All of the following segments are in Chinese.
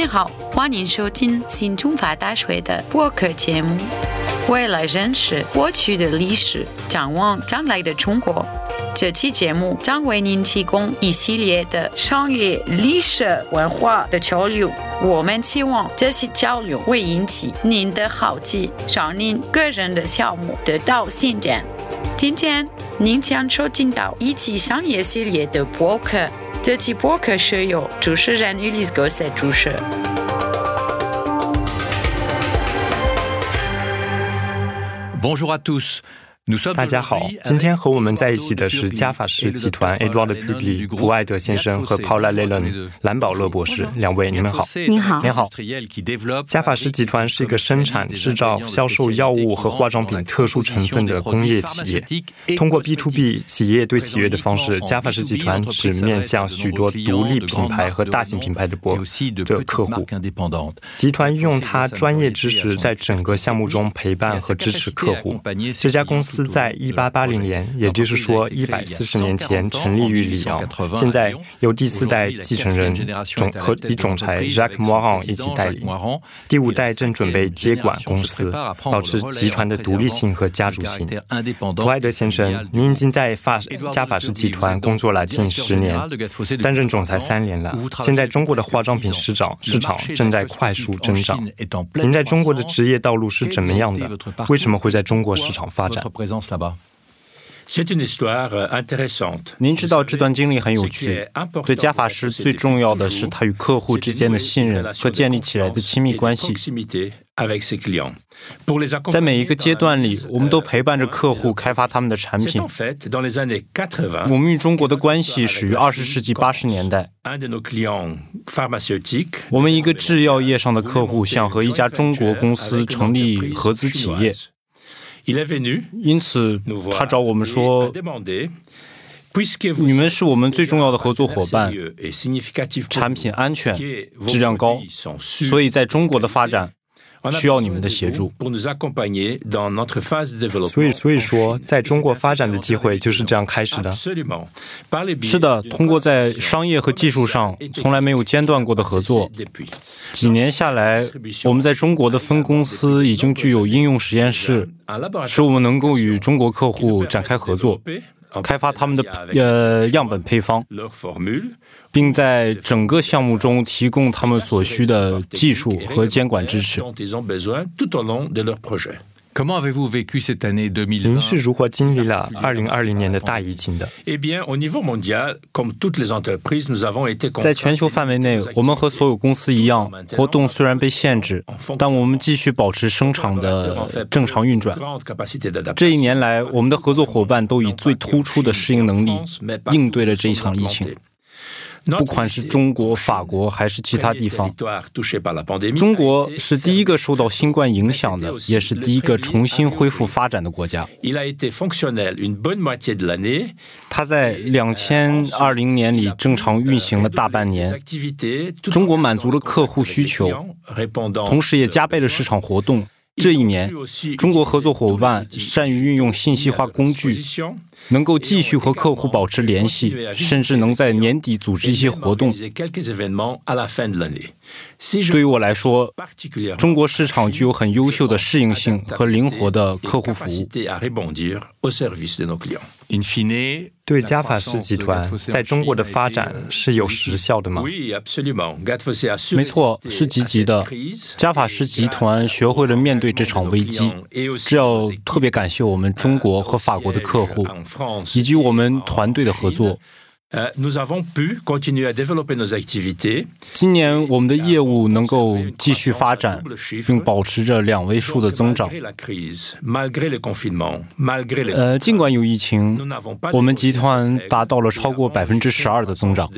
你好，欢迎收听新中法大学的播客节目。为了认识过去的历史，展望将来的中国，这期节目将为您提供一系列的商业、历史、文化的交流。我们期望这些交流会引起您的好奇，让您个人的项目得到进展。今天您将收听到一期商业系列的播客。这期播客是由主持人 Ulysse Gosset 主持。 Bonjour à tous. 大家好，今天和我们在一起的是加法士集团 Edward Pugli 普爱德先生和 Paula Lelon 兰宝乐博士，两位，你们好。你好你好。加法士集团是一个生产、制造、销售药物和化妆品特殊成分的工业企业。通过 B to B 企业对企业的方式，加法士集团只面向许多独立品牌和大型品牌的博的客户。集团运用它专业知识，在整个项目中陪伴和支持客户。这家公司在一八八零年，也就是说一百四十年前成立于里昂，现在由第四代继承人总和与总裁 Jacques Morin 一起带领，第五代正准备接管公司，保持集团的独立性和家族性。普埃德先生，您已经在法加法士集团工作了近十年，担任总裁三年了。现在中国的化妆品市场市场正在快速增长。您在中国的职业道路是怎么样的？为什么会在中国市场发展？您知道这段经历很有趣。对加法师最重要的是他与客户之间的信任和建立起来的亲密关系。在每一个阶段里，我们都陪伴着客户开发他们的产品。我们与中国的关系始于二十世纪八十年代。我们一个制药业上的客户想和一家中国公司成立合资企业。因此，他找我们说：“你们是我们最重要的合作伙伴，产品安全、质量高，所以在中国的发展需要你们的协助。”所以，所以说，在中国发展的机会就是这样开始的。是的，通过在商业和技术上从来没有间断过的合作，几年下来，我们在中国的分公司已经具有应用实验室，使我们能够与中国客户展开合作，开发他们的呃样本配方，并在整个项目中提供他们所需的技术和监管支持。您是如何经历了2020年的大疫情的？在全球范围内，我们和所有公司一样，活动虽然被限制，但我们继续保持生产的正常运转。这一年来，我们的合作伙伴都以最突出的适应能力应对了这一场疫情。不管是中国、法国还是其他地方，中国是第一个受到新冠影响的，也是第一个重新恢复发展的国家。它在两千二零年里正常运行了大半年，中国满足了客户需求，同时也加倍了市场活动。这一年，中国合作伙伴善于运用信息化工具，能够继续和客户保持联系，甚至能在年底组织一些活动。对于我来说，中国市场具有很优秀的适应性和灵活的客户服务。对加法士集团在中国的发展是有时效的吗？没错，是积极的。加法士集团学会了面对这场危机，这要特别感谢我们中国和法国的客户，以及我们团队的合作。今年我们的业务能够继续发展，并保持着两位数的增长。呃，尽管有疫情，我们集团达到了超过百分之十二的增长。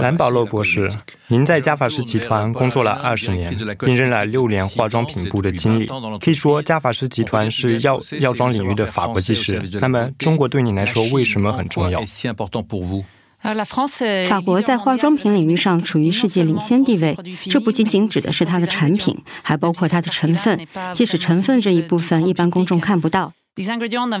兰保罗博士，您在加法士集团工作了二十年，并任了六年化妆品部的经理。可以说，加法士集团是药药妆领域的法国技师。那么，中国对你来说为什么很重要？法国在化妆品领域上处于世界领先地位，这不仅仅指的是它的产品，还包括它的成分。即使成分这一部分一般公众看不到，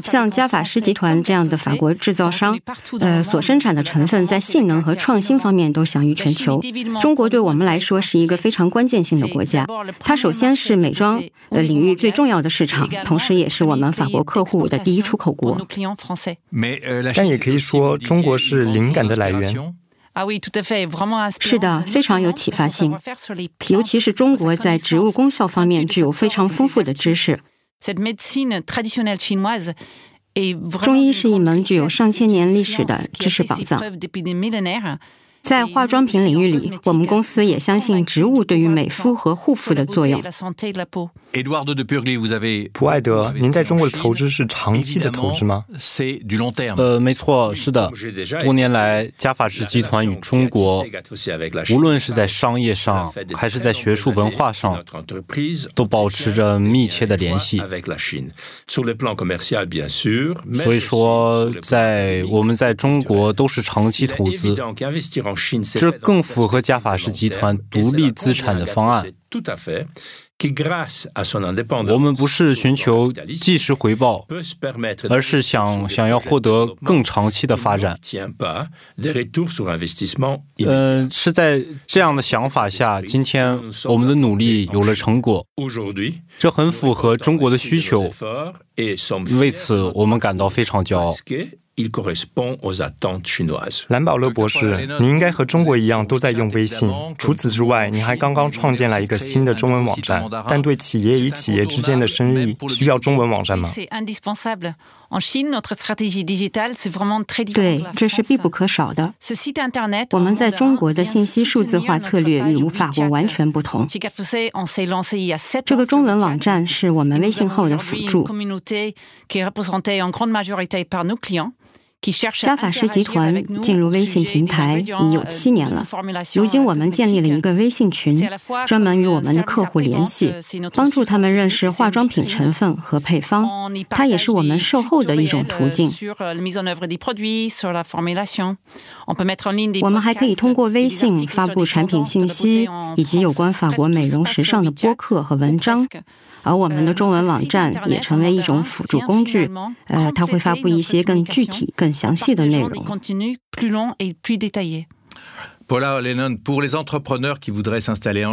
像加法师集团这样的法国制造商，呃，所生产的成分在性能和创新方面都享誉全球。中国对我们来说是一个非常关键性的国家，它首先是美妆呃领域最重要的市场，同时也是我们法国客户的第一出口国。但也可以说，中国是灵感的来源。是的，非常有启发性，尤其是中国在植物功效方面具有非常丰富的知识。中医是一门具有上千年历史的知识宝藏。在化妆品领域里，我们公司也相信植物对于美肤和护肤的作用。普爱德，您在中国的投资是长期的投资吗？呃，没错，是的。多年来，加法士集团与中国，无论是在商业上还是在学术文化上，都保持着密切的联系。所以说，在我们在中国都是长期投资。这更符合加法士集团独立资产的方案。我们不是寻求即时回报，而是想想要获得更长期的发展。呃，是在这样的想法下，今天我们的努力有了成果。这很符合中国的需求，为此我们感到非常骄傲。兰保勒博士，你应该和中国一样都在用微信。除此之外，你还刚刚创建了一个新的中文网站。但对企业与企业之间的生意，需要中文网站吗？对，这是必不可少的。我们在中国的信息数字化策略与法国完全不同。这个中文网站是我们微信后的辅助。加法师集团进入微信平台已有七年了。如今，我们建立了一个微信群，专门与我们的客户联系，帮助他们认识化妆品成分和配方。它也是我们售后的一种途径。我们还可以通过微信发布产品信息，以及有关法国美容时尚的播客和文章。而我们的中文网站也成为一种辅助工具，呃，它会发布一些更具体、更详细的内容。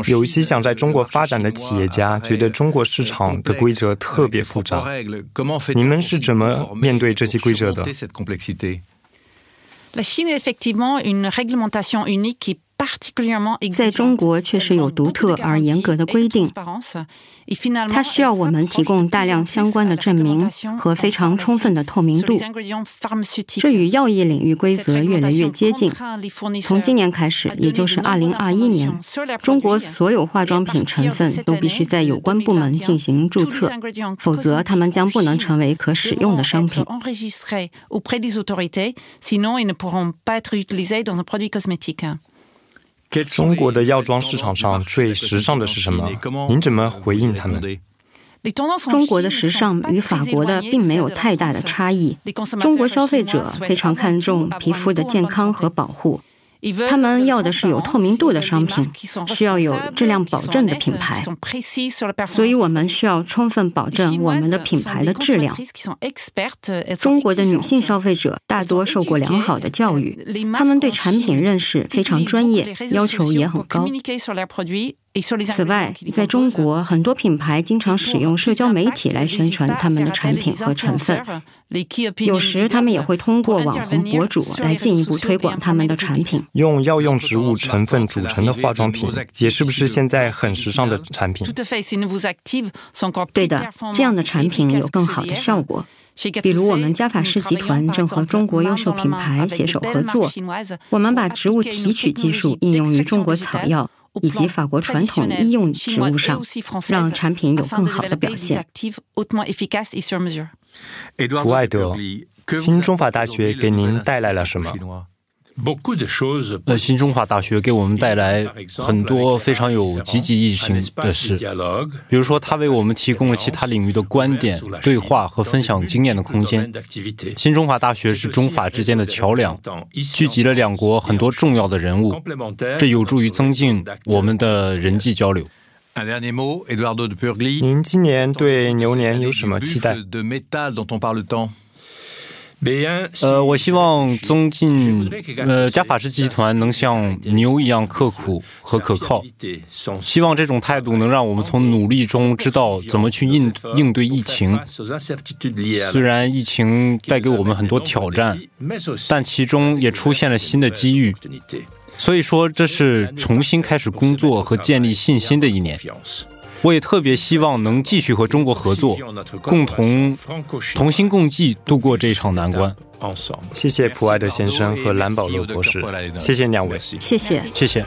有一些想在中国发展的企业家觉得中国市场的规则特别复杂，你们是怎么面对这些规则的？在中国确实有独特而严格的规定，它需要我们提供大量相关的证明和非常充分的透明度。这与药业领域规则越来越接近。从今年开始，也就是二零二一年，中国所有化妆品成分都必须在有关部门进行注册，否则它们将不能成为可使用的商品。中国的药妆市场上最时尚的是什么？您怎么回应他们？中国的时尚与法国的并没有太大的差异。中国消费者非常看重皮肤的健康和保护。他们要的是有透明度的商品，需要有质量保证的品牌，所以我们需要充分保证我们的品牌的质量。中国的女性消费者大多受过良好的教育，他们对产品认识非常专业，要求也很高。此外，在中国，很多品牌经常使用社交媒体来宣传他们的产品和成分。有时，他们也会通过网红博主来进一步推广他们的产品。用药用植物成分组成的化妆品，也是不是现在很时尚的产品？对的，这样的产品有更好的效果。比如，我们加法师集团正和中国优秀品牌携手合作，我们把植物提取技术应用于中国草药。以及法国传统医用植物上，让产品有更好的表现。胡爱德，新中法大学给您带来了什么？呃，新中华大学给我们带来很多非常有积极意义性的事，比如说，它为我们提供了其他领域的观点、对话和分享经验的空间。新中华大学是中法之间的桥梁，聚集了两国很多重要的人物，这有助于增进我们的人际交流。您今年对牛年有什么期待？呃，我希望增进呃加法师集团能像牛一样刻苦和可靠。希望这种态度能让我们从努力中知道怎么去应应对疫情。虽然疫情带给我们很多挑战，但其中也出现了新的机遇。所以说，这是重新开始工作和建立信心的一年。我也特别希望能继续和中国合作，共同同心共济度过这一场难关。谢谢普爱德先生和兰保罗博士，谢谢两位，谢谢，谢谢。